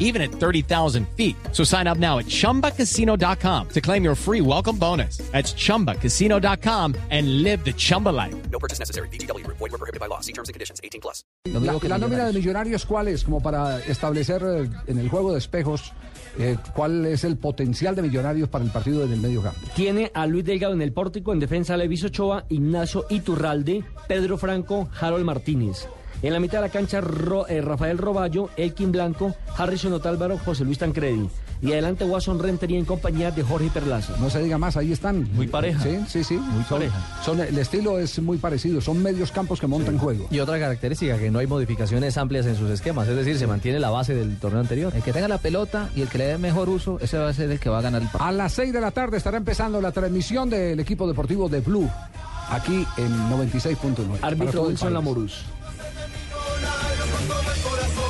even at 30,000 feet. So sign up now at chumbacasino.com to claim your free welcome bonus. That's chumbacasino.com and live the Chumba life. No purchase necessary. BGW. Void were prohibited by law. See terms and conditions. 18 plus. La, la nómina de millonarios, ¿cuál es? Como para establecer eh, en el juego de espejos eh, cuál es el potencial de millonarios para el partido en el medio campo. Tiene a Luis Delgado en el pórtico, en defensa Levis Ochoa, Ignacio Iturralde, Pedro Franco, Harold Martínez. En la mitad de la cancha, Ro- eh, Rafael Roballo, Elkin Blanco, Harrison Otálvaro, José Luis Tancredi. Y adelante Watson Rentería en compañía de Jorge Perlaza. No se diga más, ahí están. Muy pareja. Sí, sí, sí. Muy Son- pareja. son- el estilo es muy parecido, son medios campos que montan juego. Y otra característica, que no hay modificaciones amplias en sus esquemas, es decir, se mantiene la base del torneo anterior. El que tenga la pelota y el que le dé mejor uso, ese va a ser el que va a ganar el partido. A las 6 de la tarde estará empezando la transmisión del equipo deportivo de Blue, aquí en 96.9. para Árbitro Wilson país. Lamoruz corazón.